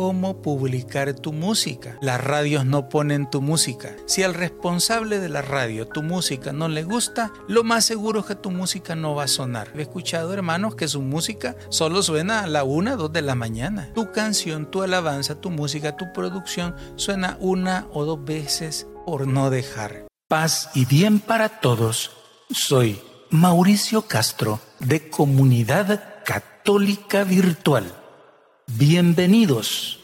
cómo publicar tu música. Las radios no ponen tu música. Si al responsable de la radio tu música no le gusta, lo más seguro es que tu música no va a sonar. He escuchado, hermanos, que su música solo suena a la una, dos de la mañana. Tu canción, tu alabanza, tu música, tu producción suena una o dos veces por no dejar. Paz y bien para todos. Soy Mauricio Castro de Comunidad Católica Virtual. Bienvenidos.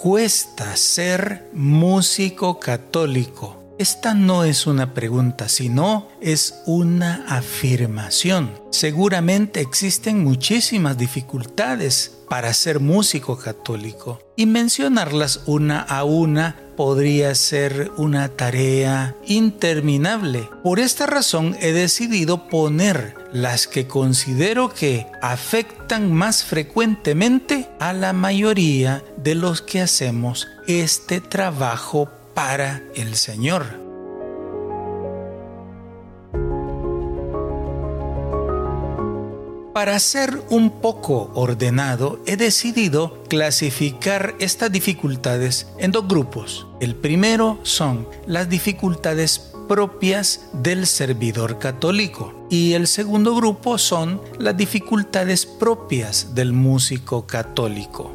Cuesta ser músico católico? Esta no es una pregunta, sino es una afirmación. Seguramente existen muchísimas dificultades para ser músico católico y mencionarlas una a una podría ser una tarea interminable. Por esta razón he decidido poner las que considero que afectan más frecuentemente a la mayoría de los que hacemos este trabajo para el Señor. Para ser un poco ordenado, he decidido clasificar estas dificultades en dos grupos. El primero son las dificultades propias del servidor católico y el segundo grupo son las dificultades propias del músico católico.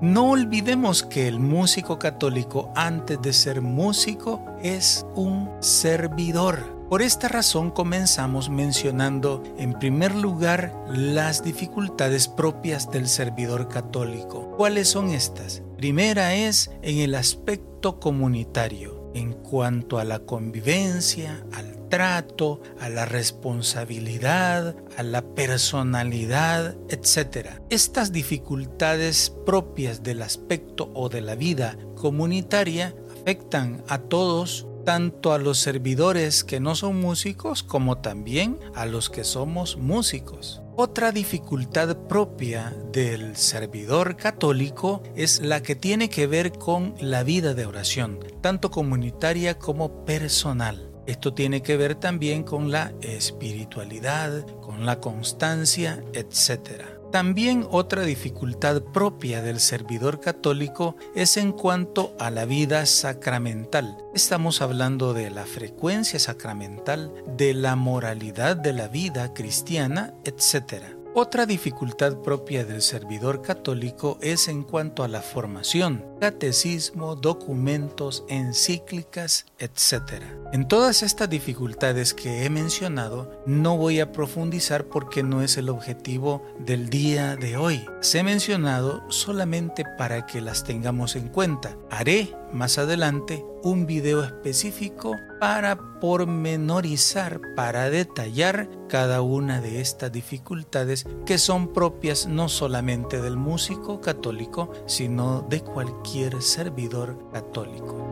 No olvidemos que el músico católico antes de ser músico es un servidor por esta razón comenzamos mencionando en primer lugar las dificultades propias del servidor católico. ¿Cuáles son estas? Primera es en el aspecto comunitario, en cuanto a la convivencia, al trato, a la responsabilidad, a la personalidad, etc. Estas dificultades propias del aspecto o de la vida comunitaria afectan a todos tanto a los servidores que no son músicos como también a los que somos músicos. Otra dificultad propia del servidor católico es la que tiene que ver con la vida de oración, tanto comunitaria como personal. Esto tiene que ver también con la espiritualidad, con la constancia, etc. También otra dificultad propia del servidor católico es en cuanto a la vida sacramental. Estamos hablando de la frecuencia sacramental, de la moralidad de la vida cristiana, etc. Otra dificultad propia del servidor católico es en cuanto a la formación, catecismo, documentos, encíclicas, etc. En todas estas dificultades que he mencionado no voy a profundizar porque no es el objetivo del día de hoy. Se he mencionado solamente para que las tengamos en cuenta. Haré más adelante un video específico para pormenorizar, para detallar cada una de estas dificultades que son propias no solamente del músico católico, sino de cualquier servidor católico.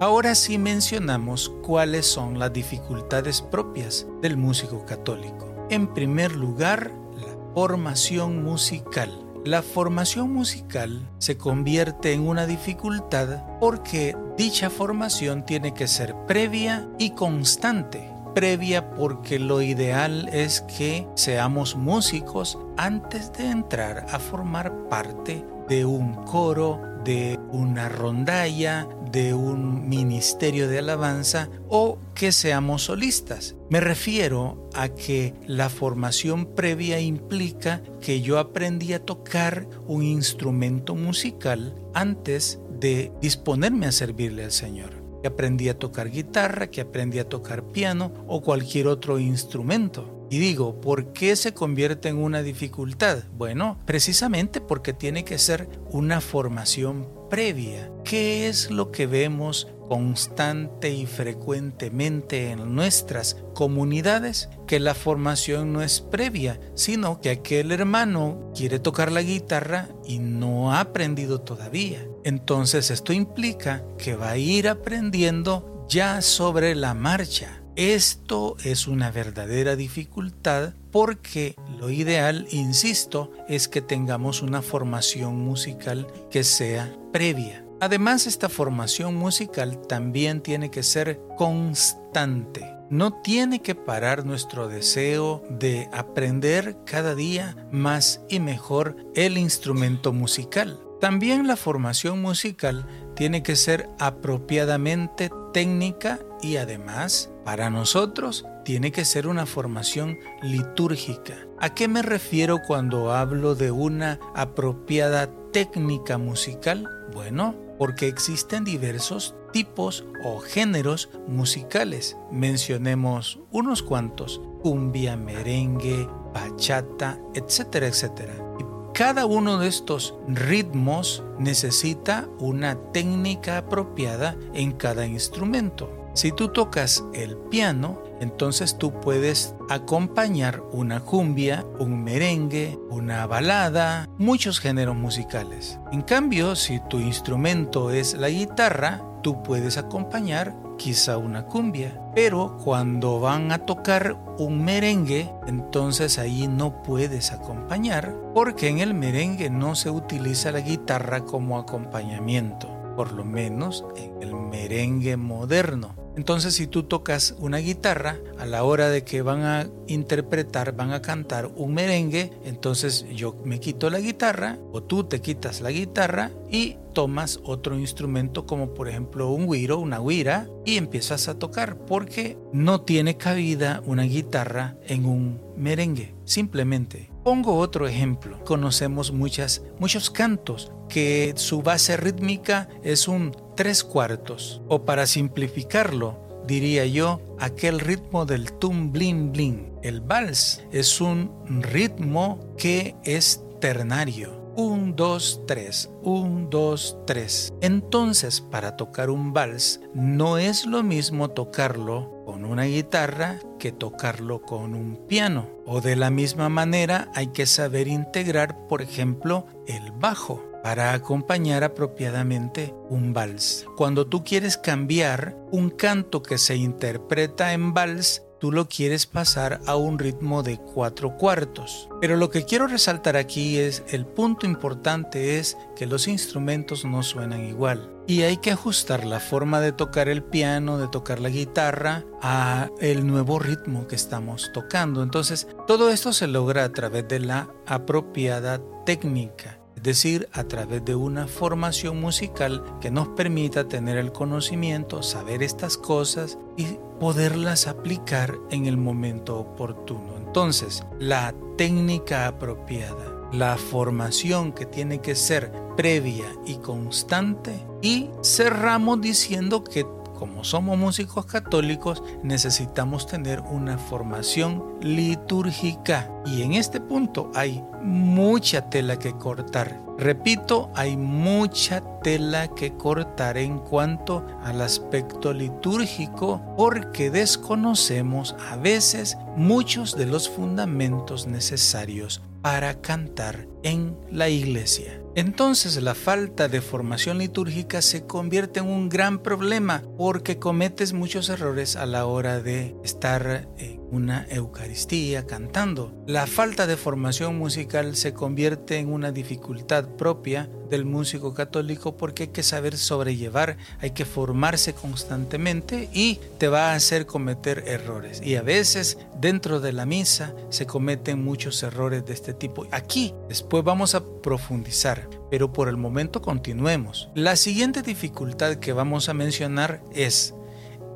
Ahora sí mencionamos cuáles son las dificultades propias del músico católico. En primer lugar, la formación musical. La formación musical se convierte en una dificultad porque dicha formación tiene que ser previa y constante. Previa porque lo ideal es que seamos músicos antes de entrar a formar parte de un coro, de una rondalla, de un ministerio de alabanza o que seamos solistas. Me refiero a que la formación previa implica que yo aprendí a tocar un instrumento musical antes de disponerme a servirle al Señor. Que aprendí a tocar guitarra, que aprendí a tocar piano o cualquier otro instrumento. Y digo, ¿por qué se convierte en una dificultad? Bueno, precisamente porque tiene que ser una formación previa. ¿Qué es lo que vemos constante y frecuentemente en nuestras comunidades? Que la formación no es previa, sino que aquel hermano quiere tocar la guitarra y no ha aprendido todavía. Entonces esto implica que va a ir aprendiendo ya sobre la marcha. Esto es una verdadera dificultad porque lo ideal, insisto, es que tengamos una formación musical que sea previa. Además, esta formación musical también tiene que ser constante. No tiene que parar nuestro deseo de aprender cada día más y mejor el instrumento musical. También la formación musical tiene que ser apropiadamente técnica y además para nosotros tiene que ser una formación litúrgica. ¿A qué me refiero cuando hablo de una apropiada técnica musical? Bueno, porque existen diversos tipos o géneros musicales. Mencionemos unos cuantos, cumbia, merengue, bachata, etcétera, etcétera. Y cada uno de estos ritmos necesita una técnica apropiada en cada instrumento. Si tú tocas el piano, entonces tú puedes acompañar una cumbia, un merengue, una balada, muchos géneros musicales. En cambio, si tu instrumento es la guitarra, tú puedes acompañar quizá una cumbia. Pero cuando van a tocar un merengue, entonces ahí no puedes acompañar porque en el merengue no se utiliza la guitarra como acompañamiento, por lo menos en el merengue moderno. Entonces si tú tocas una guitarra, a la hora de que van a interpretar, van a cantar un merengue, entonces yo me quito la guitarra o tú te quitas la guitarra y tomas otro instrumento como por ejemplo un güiro, una guira y empiezas a tocar porque no tiene cabida una guitarra en un merengue, simplemente. Pongo otro ejemplo. Conocemos muchas, muchos cantos que su base rítmica es un tres cuartos. O para simplificarlo, diría yo, aquel ritmo del tum blin blin. El vals es un ritmo que es ternario. Un, dos, tres, un, dos, tres. Entonces, para tocar un vals, no es lo mismo tocarlo con una guitarra que tocarlo con un piano. O de la misma manera hay que saber integrar, por ejemplo, el bajo para acompañar apropiadamente un vals. Cuando tú quieres cambiar un canto que se interpreta en vals, tú lo quieres pasar a un ritmo de cuatro cuartos. Pero lo que quiero resaltar aquí es el punto importante es que los instrumentos no suenan igual y hay que ajustar la forma de tocar el piano, de tocar la guitarra a el nuevo ritmo que estamos tocando. Entonces, todo esto se logra a través de la apropiada técnica decir, a través de una formación musical que nos permita tener el conocimiento, saber estas cosas y poderlas aplicar en el momento oportuno. Entonces, la técnica apropiada, la formación que tiene que ser previa y constante y cerramos diciendo que como somos músicos católicos, necesitamos tener una formación litúrgica. Y en este punto hay mucha tela que cortar. Repito, hay mucha tela que cortar en cuanto al aspecto litúrgico porque desconocemos a veces muchos de los fundamentos necesarios para cantar en la iglesia. Entonces la falta de formación litúrgica se convierte en un gran problema porque cometes muchos errores a la hora de estar en una Eucaristía cantando. La falta de formación musical se convierte en una dificultad propia del músico católico porque hay que saber sobrellevar, hay que formarse constantemente y te va a hacer cometer errores. Y a veces dentro de la misa se cometen muchos errores de este tipo. Aquí después vamos a profundizar, pero por el momento continuemos. La siguiente dificultad que vamos a mencionar es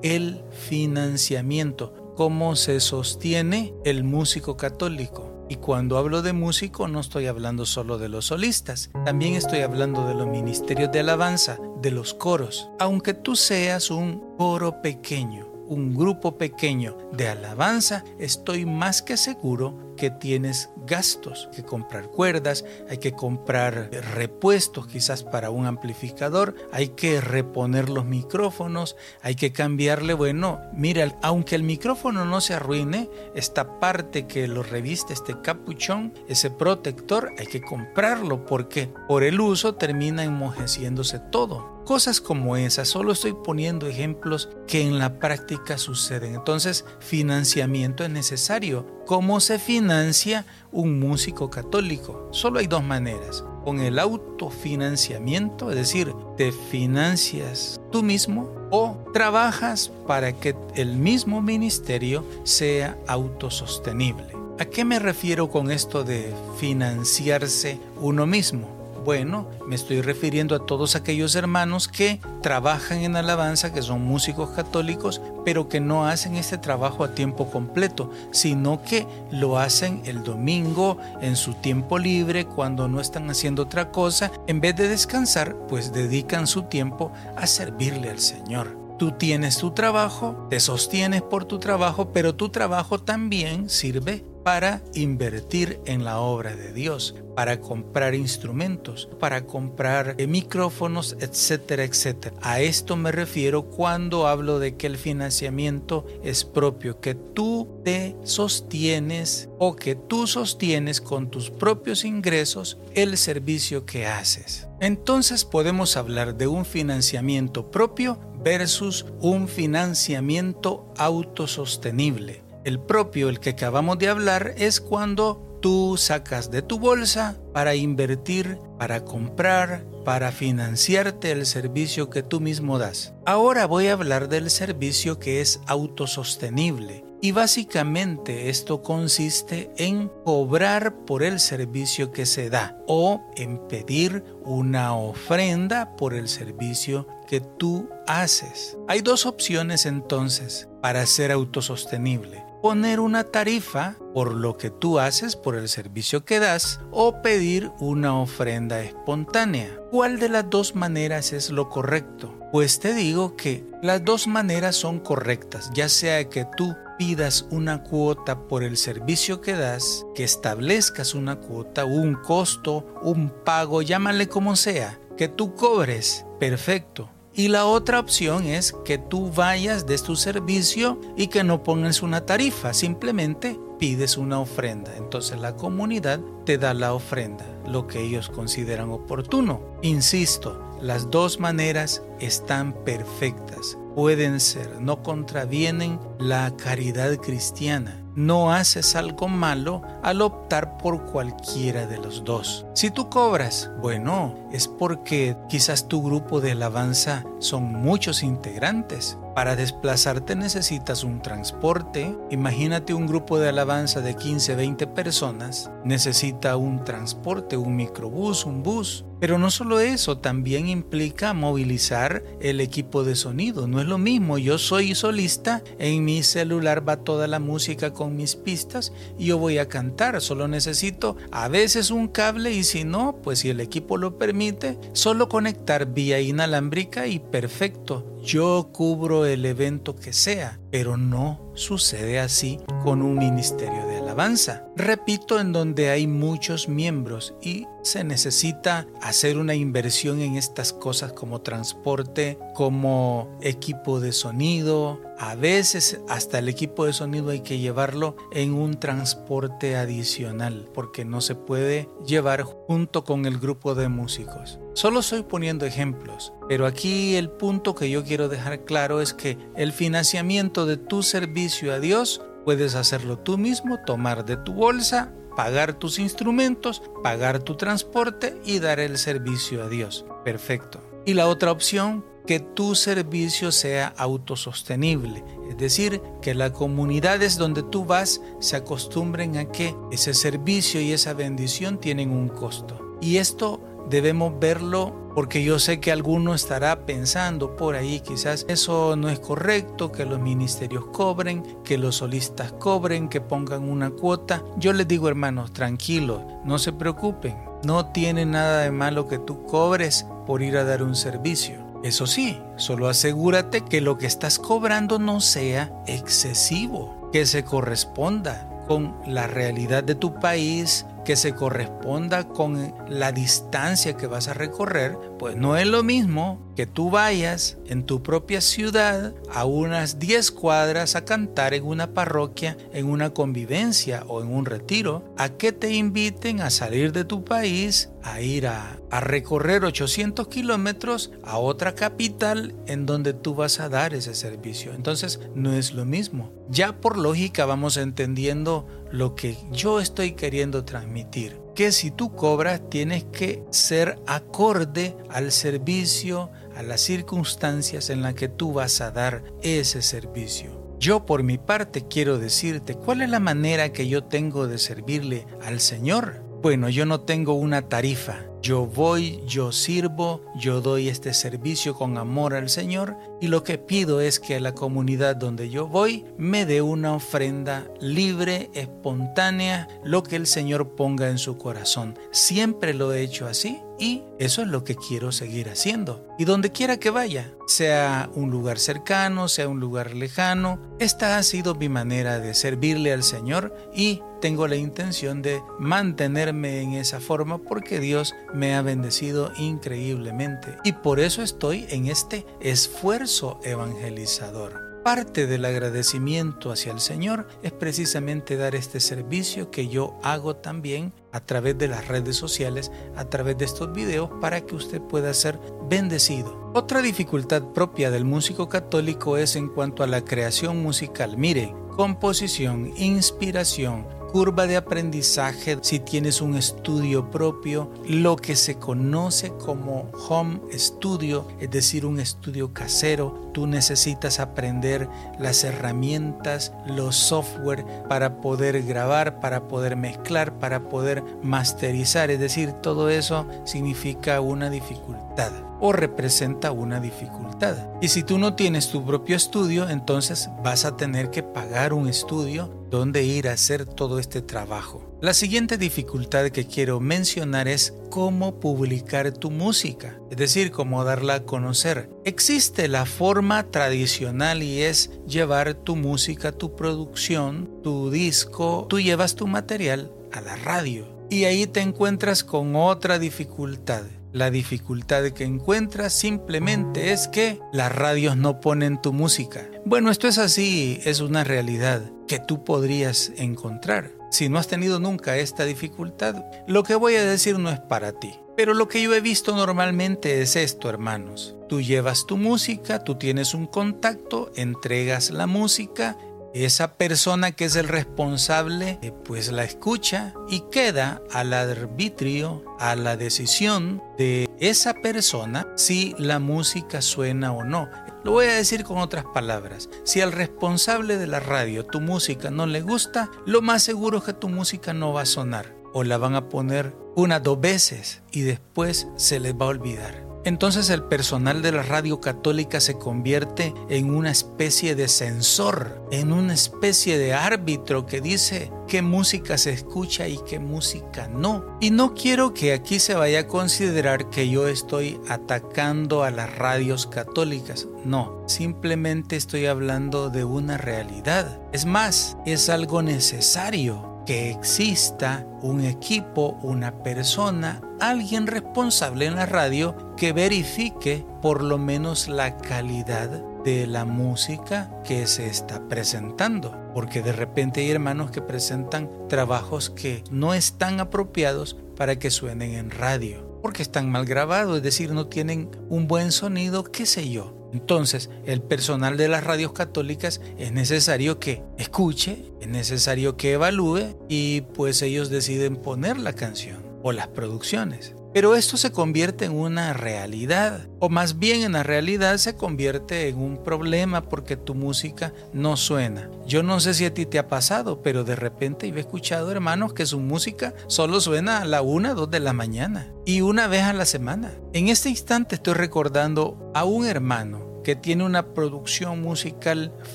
el financiamiento, cómo se sostiene el músico católico. Y cuando hablo de músico no estoy hablando solo de los solistas, también estoy hablando de los ministerios de alabanza, de los coros. Aunque tú seas un coro pequeño, un grupo pequeño de alabanza, estoy más que seguro que tienes gastos, que comprar cuerdas, hay que comprar repuestos quizás para un amplificador, hay que reponer los micrófonos, hay que cambiarle, bueno, mira, aunque el micrófono no se arruine, esta parte que lo reviste, este capuchón, ese protector, hay que comprarlo porque por el uso termina enmojeciéndose todo. Cosas como esas, solo estoy poniendo ejemplos que en la práctica suceden. Entonces, financiamiento es necesario. ¿Cómo se financia un músico católico? Solo hay dos maneras. Con el autofinanciamiento, es decir, te financias tú mismo o trabajas para que el mismo ministerio sea autosostenible. ¿A qué me refiero con esto de financiarse uno mismo? Bueno, me estoy refiriendo a todos aquellos hermanos que trabajan en alabanza, que son músicos católicos, pero que no hacen este trabajo a tiempo completo, sino que lo hacen el domingo en su tiempo libre, cuando no están haciendo otra cosa. En vez de descansar, pues dedican su tiempo a servirle al Señor. Tú tienes tu trabajo, te sostienes por tu trabajo, pero tu trabajo también sirve para invertir en la obra de Dios, para comprar instrumentos, para comprar eh, micrófonos, etcétera, etcétera. A esto me refiero cuando hablo de que el financiamiento es propio, que tú te sostienes o que tú sostienes con tus propios ingresos el servicio que haces. Entonces podemos hablar de un financiamiento propio versus un financiamiento autosostenible. El propio, el que acabamos de hablar, es cuando tú sacas de tu bolsa para invertir, para comprar, para financiarte el servicio que tú mismo das. Ahora voy a hablar del servicio que es autosostenible. Y básicamente esto consiste en cobrar por el servicio que se da o en pedir una ofrenda por el servicio que tú haces. Hay dos opciones entonces para ser autosostenible poner una tarifa por lo que tú haces, por el servicio que das, o pedir una ofrenda espontánea. ¿Cuál de las dos maneras es lo correcto? Pues te digo que las dos maneras son correctas, ya sea que tú pidas una cuota por el servicio que das, que establezcas una cuota, un costo, un pago, llámale como sea, que tú cobres, perfecto y la otra opción es que tú vayas de tu servicio y que no pongas una tarifa, simplemente pides una ofrenda. Entonces la comunidad te da la ofrenda, lo que ellos consideran oportuno. Insisto, las dos maneras están perfectas, pueden ser, no contravienen la caridad cristiana no haces algo malo al optar por cualquiera de los dos. Si tú cobras, bueno, es porque quizás tu grupo de alabanza son muchos integrantes. Para desplazarte necesitas un transporte. Imagínate un grupo de alabanza de 15, 20 personas. Necesita un transporte, un microbús, un bus. Pero no solo eso, también implica movilizar el equipo de sonido. No es lo mismo, yo soy solista, en mi celular va toda la música con mis pistas y yo voy a cantar. Solo necesito a veces un cable y si no, pues si el equipo lo permite, solo conectar vía inalámbrica y perfecto. Yo cubro el evento que sea, pero no sucede así con un ministerio de alabanza. Repito, en donde hay muchos miembros y se necesita hacer una inversión en estas cosas como transporte, como equipo de sonido. A veces hasta el equipo de sonido hay que llevarlo en un transporte adicional porque no se puede llevar junto con el grupo de músicos. Solo estoy poniendo ejemplos, pero aquí el punto que yo quiero dejar claro es que el financiamiento de tu servicio a Dios puedes hacerlo tú mismo, tomar de tu bolsa, pagar tus instrumentos, pagar tu transporte y dar el servicio a Dios. Perfecto. Y la otra opción, que tu servicio sea autosostenible, es decir, que las comunidades donde tú vas se acostumbren a que ese servicio y esa bendición tienen un costo. Y esto debemos verlo porque yo sé que alguno estará pensando por ahí, quizás eso no es correcto, que los ministerios cobren, que los solistas cobren, que pongan una cuota. Yo les digo hermanos, tranquilos, no se preocupen, no tiene nada de malo que tú cobres por ir a dar un servicio. Eso sí, solo asegúrate que lo que estás cobrando no sea excesivo, que se corresponda con la realidad de tu país, que se corresponda con la distancia que vas a recorrer, pues no es lo mismo que tú vayas en tu propia ciudad a unas 10 cuadras a cantar en una parroquia, en una convivencia o en un retiro, a que te inviten a salir de tu país, a ir a, a recorrer 800 kilómetros a otra capital en donde tú vas a dar ese servicio. Entonces no es lo mismo. Ya por lógica vamos entendiendo lo que yo estoy queriendo transmitir. Que si tú cobras tienes que ser acorde al servicio, a las circunstancias en las que tú vas a dar ese servicio. Yo por mi parte quiero decirte cuál es la manera que yo tengo de servirle al Señor. Bueno, yo no tengo una tarifa. Yo voy, yo sirvo, yo doy este servicio con amor al Señor y lo que pido es que la comunidad donde yo voy me dé una ofrenda libre, espontánea, lo que el Señor ponga en su corazón. Siempre lo he hecho así y eso es lo que quiero seguir haciendo. Y donde quiera que vaya, sea un lugar cercano, sea un lugar lejano, esta ha sido mi manera de servirle al Señor y tengo la intención de mantenerme en esa forma porque Dios me ha bendecido increíblemente y por eso estoy en este esfuerzo evangelizador. Parte del agradecimiento hacia el Señor es precisamente dar este servicio que yo hago también a través de las redes sociales, a través de estos videos, para que usted pueda ser bendecido. Otra dificultad propia del músico católico es en cuanto a la creación musical. Mire, composición, inspiración, curva de aprendizaje si tienes un estudio propio, lo que se conoce como home studio, es decir, un estudio casero. Tú necesitas aprender las herramientas, los software para poder grabar, para poder mezclar, para poder masterizar. Es decir, todo eso significa una dificultad o representa una dificultad. Y si tú no tienes tu propio estudio, entonces vas a tener que pagar un estudio donde ir a hacer todo este trabajo. La siguiente dificultad que quiero mencionar es cómo publicar tu música, es decir, cómo darla a conocer. Existe la forma tradicional y es llevar tu música, tu producción, tu disco, tú llevas tu material a la radio y ahí te encuentras con otra dificultad la dificultad que encuentras simplemente es que las radios no ponen tu música. Bueno, esto es así, es una realidad que tú podrías encontrar. Si no has tenido nunca esta dificultad, lo que voy a decir no es para ti. Pero lo que yo he visto normalmente es esto, hermanos. Tú llevas tu música, tú tienes un contacto, entregas la música esa persona que es el responsable eh, pues la escucha y queda al arbitrio, a la decisión de esa persona si la música suena o no. Lo voy a decir con otras palabras. Si al responsable de la radio tu música no le gusta, lo más seguro es que tu música no va a sonar o la van a poner una dos veces y después se les va a olvidar. Entonces el personal de la radio católica se convierte en una especie de censor, en una especie de árbitro que dice qué música se escucha y qué música no. Y no quiero que aquí se vaya a considerar que yo estoy atacando a las radios católicas. No, simplemente estoy hablando de una realidad. Es más, es algo necesario que exista un equipo, una persona, alguien responsable en la radio que verifique por lo menos la calidad de la música que se está presentando. Porque de repente hay hermanos que presentan trabajos que no están apropiados para que suenen en radio. Porque están mal grabados, es decir, no tienen un buen sonido, qué sé yo. Entonces, el personal de las radios católicas es necesario que escuche, es necesario que evalúe y pues ellos deciden poner la canción o las producciones. Pero esto se convierte en una realidad, o más bien en la realidad se convierte en un problema porque tu música no suena. Yo no sé si a ti te ha pasado, pero de repente he escuchado hermanos que su música solo suena a la una, dos de la mañana y una vez a la semana. En este instante estoy recordando a un hermano que tiene una producción musical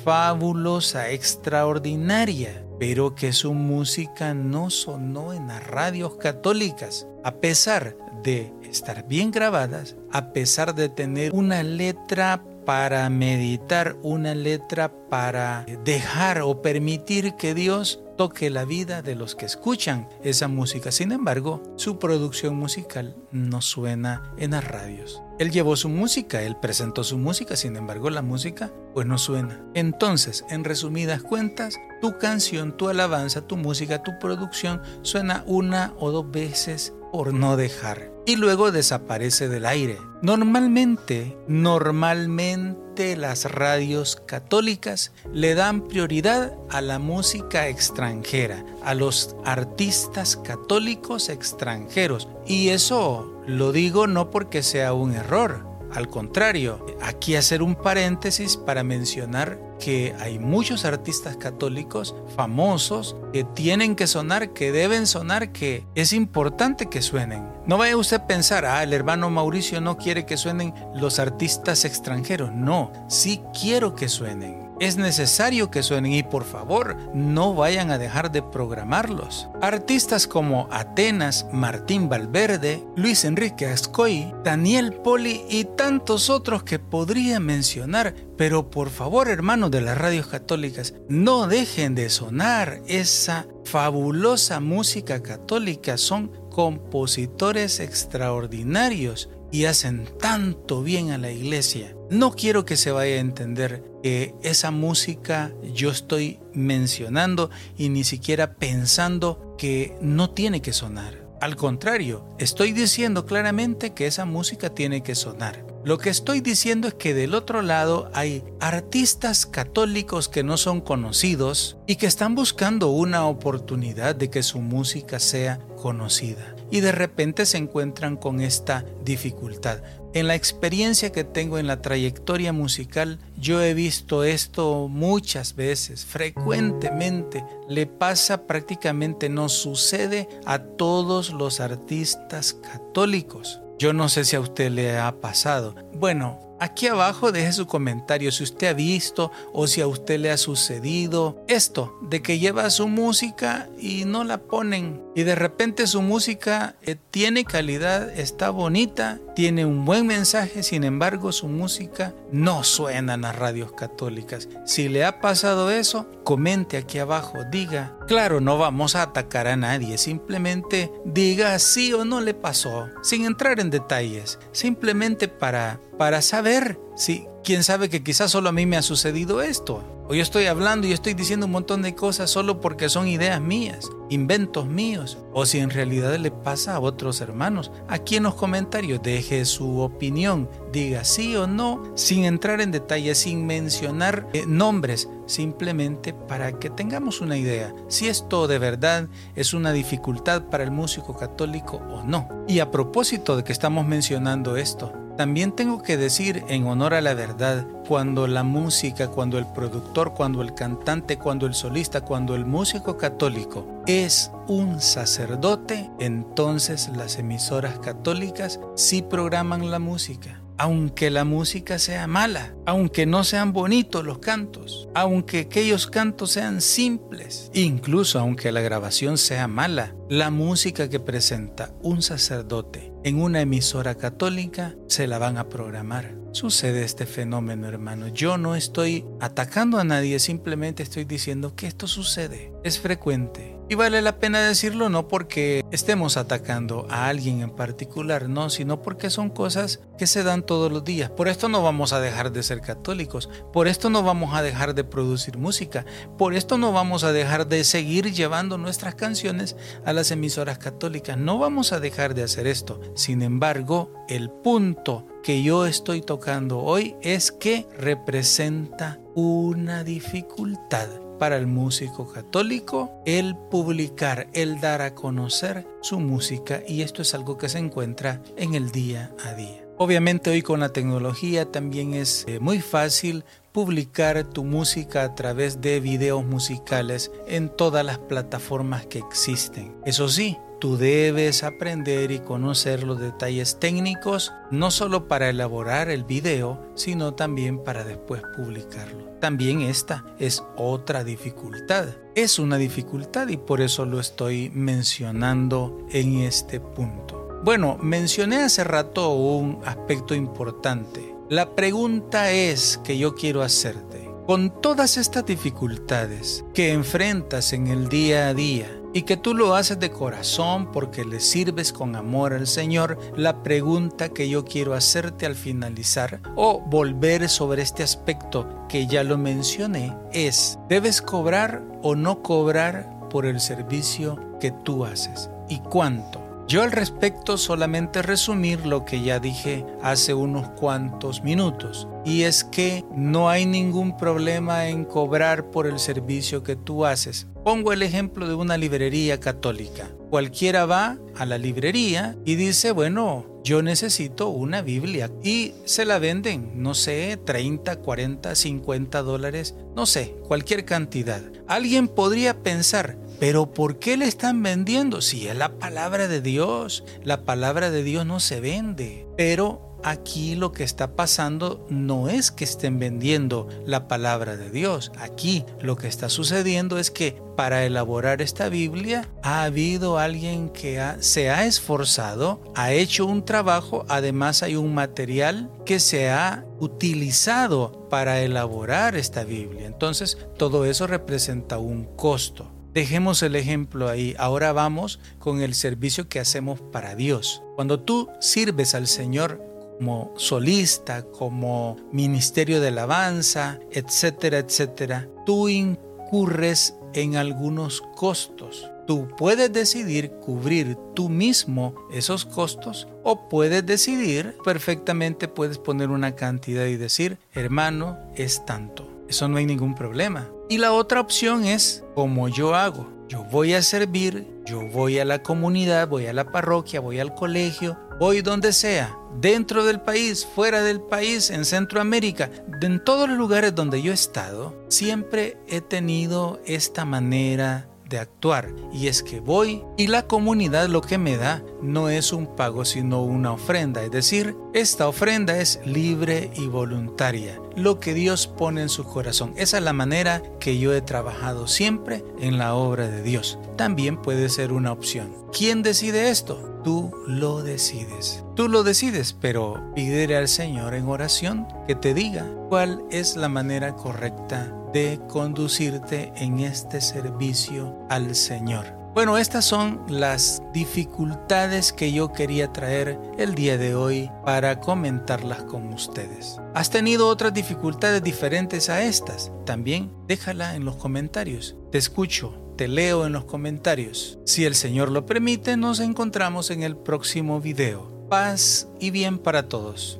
fabulosa, extraordinaria pero que su música no sonó en las radios católicas, a pesar de estar bien grabadas, a pesar de tener una letra para meditar, una letra para dejar o permitir que Dios toque la vida de los que escuchan esa música. Sin embargo, su producción musical no suena en las radios. Él llevó su música, él presentó su música, sin embargo la música pues no suena. Entonces, en resumidas cuentas, tu canción, tu alabanza, tu música, tu producción suena una o dos veces por no dejar y luego desaparece del aire. Normalmente, normalmente las radios católicas le dan prioridad a la música extranjera, a los artistas católicos extranjeros. Y eso lo digo no porque sea un error, al contrario, aquí hacer un paréntesis para mencionar que hay muchos artistas católicos famosos que tienen que sonar, que deben sonar, que es importante que suenen. No vaya usted a pensar, ah, el hermano Mauricio no quiere que suenen los artistas extranjeros. No, sí quiero que suenen es necesario que suenen y por favor no vayan a dejar de programarlos. Artistas como Atenas, Martín Valverde, Luis Enrique Ascoy, Daniel Poli y tantos otros que podría mencionar, pero por favor hermanos de las radios católicas, no dejen de sonar esa fabulosa música católica, son compositores extraordinarios y hacen tanto bien a la iglesia. No quiero que se vaya a entender que esa música yo estoy mencionando y ni siquiera pensando que no tiene que sonar. Al contrario, estoy diciendo claramente que esa música tiene que sonar. Lo que estoy diciendo es que del otro lado hay artistas católicos que no son conocidos y que están buscando una oportunidad de que su música sea conocida y de repente se encuentran con esta dificultad. En la experiencia que tengo en la trayectoria musical, yo he visto esto muchas veces, frecuentemente. Le pasa prácticamente, no sucede a todos los artistas católicos. Yo no sé si a usted le ha pasado. Bueno, Aquí abajo deje su comentario si usted ha visto o si a usted le ha sucedido esto de que lleva su música y no la ponen. Y de repente su música eh, tiene calidad, está bonita, tiene un buen mensaje, sin embargo su música no suena en las radios católicas. Si le ha pasado eso, comente aquí abajo, diga, claro, no vamos a atacar a nadie, simplemente diga sí o no le pasó, sin entrar en detalles, simplemente para, para saber si, quién sabe que quizás solo a mí me ha sucedido esto. O yo estoy hablando y estoy diciendo un montón de cosas solo porque son ideas mías, inventos míos, o si en realidad le pasa a otros hermanos. Aquí en los comentarios deje su opinión, diga sí o no, sin entrar en detalles, sin mencionar eh, nombres, simplemente para que tengamos una idea si esto de verdad es una dificultad para el músico católico o no. Y a propósito de que estamos mencionando esto, también tengo que decir en honor a la verdad, cuando la música, cuando el productor, cuando el cantante, cuando el solista, cuando el músico católico es un sacerdote, entonces las emisoras católicas sí programan la música aunque la música sea mala, aunque no sean bonitos los cantos, aunque aquellos cantos sean simples, incluso aunque la grabación sea mala, la música que presenta un sacerdote en una emisora católica se la van a programar. Sucede este fenómeno, hermano. Yo no estoy atacando a nadie, simplemente estoy diciendo que esto sucede. Es frecuente. Y vale la pena decirlo no porque estemos atacando a alguien en particular, no, sino porque son cosas que se dan todos los días. Por esto no vamos a dejar de ser católicos, por esto no vamos a dejar de producir música, por esto no vamos a dejar de seguir llevando nuestras canciones a las emisoras católicas, no vamos a dejar de hacer esto. Sin embargo, el punto que yo estoy tocando hoy es que representa una dificultad para el músico católico el publicar, el dar a conocer su música y esto es algo que se encuentra en el día a día. Obviamente hoy con la tecnología también es eh, muy fácil publicar tu música a través de videos musicales en todas las plataformas que existen. Eso sí, tú debes aprender y conocer los detalles técnicos, no solo para elaborar el video, sino también para después publicarlo. También esta es otra dificultad. Es una dificultad y por eso lo estoy mencionando en este punto. Bueno, mencioné hace rato un aspecto importante. La pregunta es que yo quiero hacerte. Con todas estas dificultades que enfrentas en el día a día, y que tú lo haces de corazón porque le sirves con amor al Señor, la pregunta que yo quiero hacerte al finalizar o volver sobre este aspecto que ya lo mencioné es, ¿debes cobrar o no cobrar por el servicio que tú haces? ¿Y cuánto? Yo al respecto solamente resumir lo que ya dije hace unos cuantos minutos, y es que no hay ningún problema en cobrar por el servicio que tú haces. Pongo el ejemplo de una librería católica. Cualquiera va a la librería y dice, bueno, yo necesito una Biblia y se la venden, no sé, 30, 40, 50 dólares, no sé, cualquier cantidad. Alguien podría pensar, pero ¿por qué le están vendiendo? Si es la palabra de Dios, la palabra de Dios no se vende. Pero aquí lo que está pasando no es que estén vendiendo la palabra de Dios. Aquí lo que está sucediendo es que para elaborar esta Biblia ha habido alguien que se ha esforzado, ha hecho un trabajo, además hay un material que se ha utilizado para elaborar esta Biblia. Entonces todo eso representa un costo. Dejemos el ejemplo ahí. Ahora vamos con el servicio que hacemos para Dios. Cuando tú sirves al Señor como solista, como ministerio de alabanza, etcétera, etcétera, tú incurres en algunos costos. Tú puedes decidir cubrir tú mismo esos costos o puedes decidir, perfectamente puedes poner una cantidad y decir, hermano, es tanto. Eso no hay ningún problema. Y la otra opción es como yo hago. Yo voy a servir, yo voy a la comunidad, voy a la parroquia, voy al colegio, voy donde sea, dentro del país, fuera del país, en Centroamérica, en todos los lugares donde yo he estado, siempre he tenido esta manera actuar y es que voy y la comunidad lo que me da no es un pago sino una ofrenda, es decir, esta ofrenda es libre y voluntaria, lo que Dios pone en su corazón. Esa es la manera que yo he trabajado siempre en la obra de Dios. También puede ser una opción. ¿Quién decide esto? Tú lo decides. Tú lo decides, pero pídele al Señor en oración que te diga cuál es la manera correcta de conducirte en este servicio al Señor. Bueno, estas son las dificultades que yo quería traer el día de hoy para comentarlas con ustedes. ¿Has tenido otras dificultades diferentes a estas? También déjala en los comentarios. Te escucho, te leo en los comentarios. Si el Señor lo permite, nos encontramos en el próximo video. Paz y bien para todos.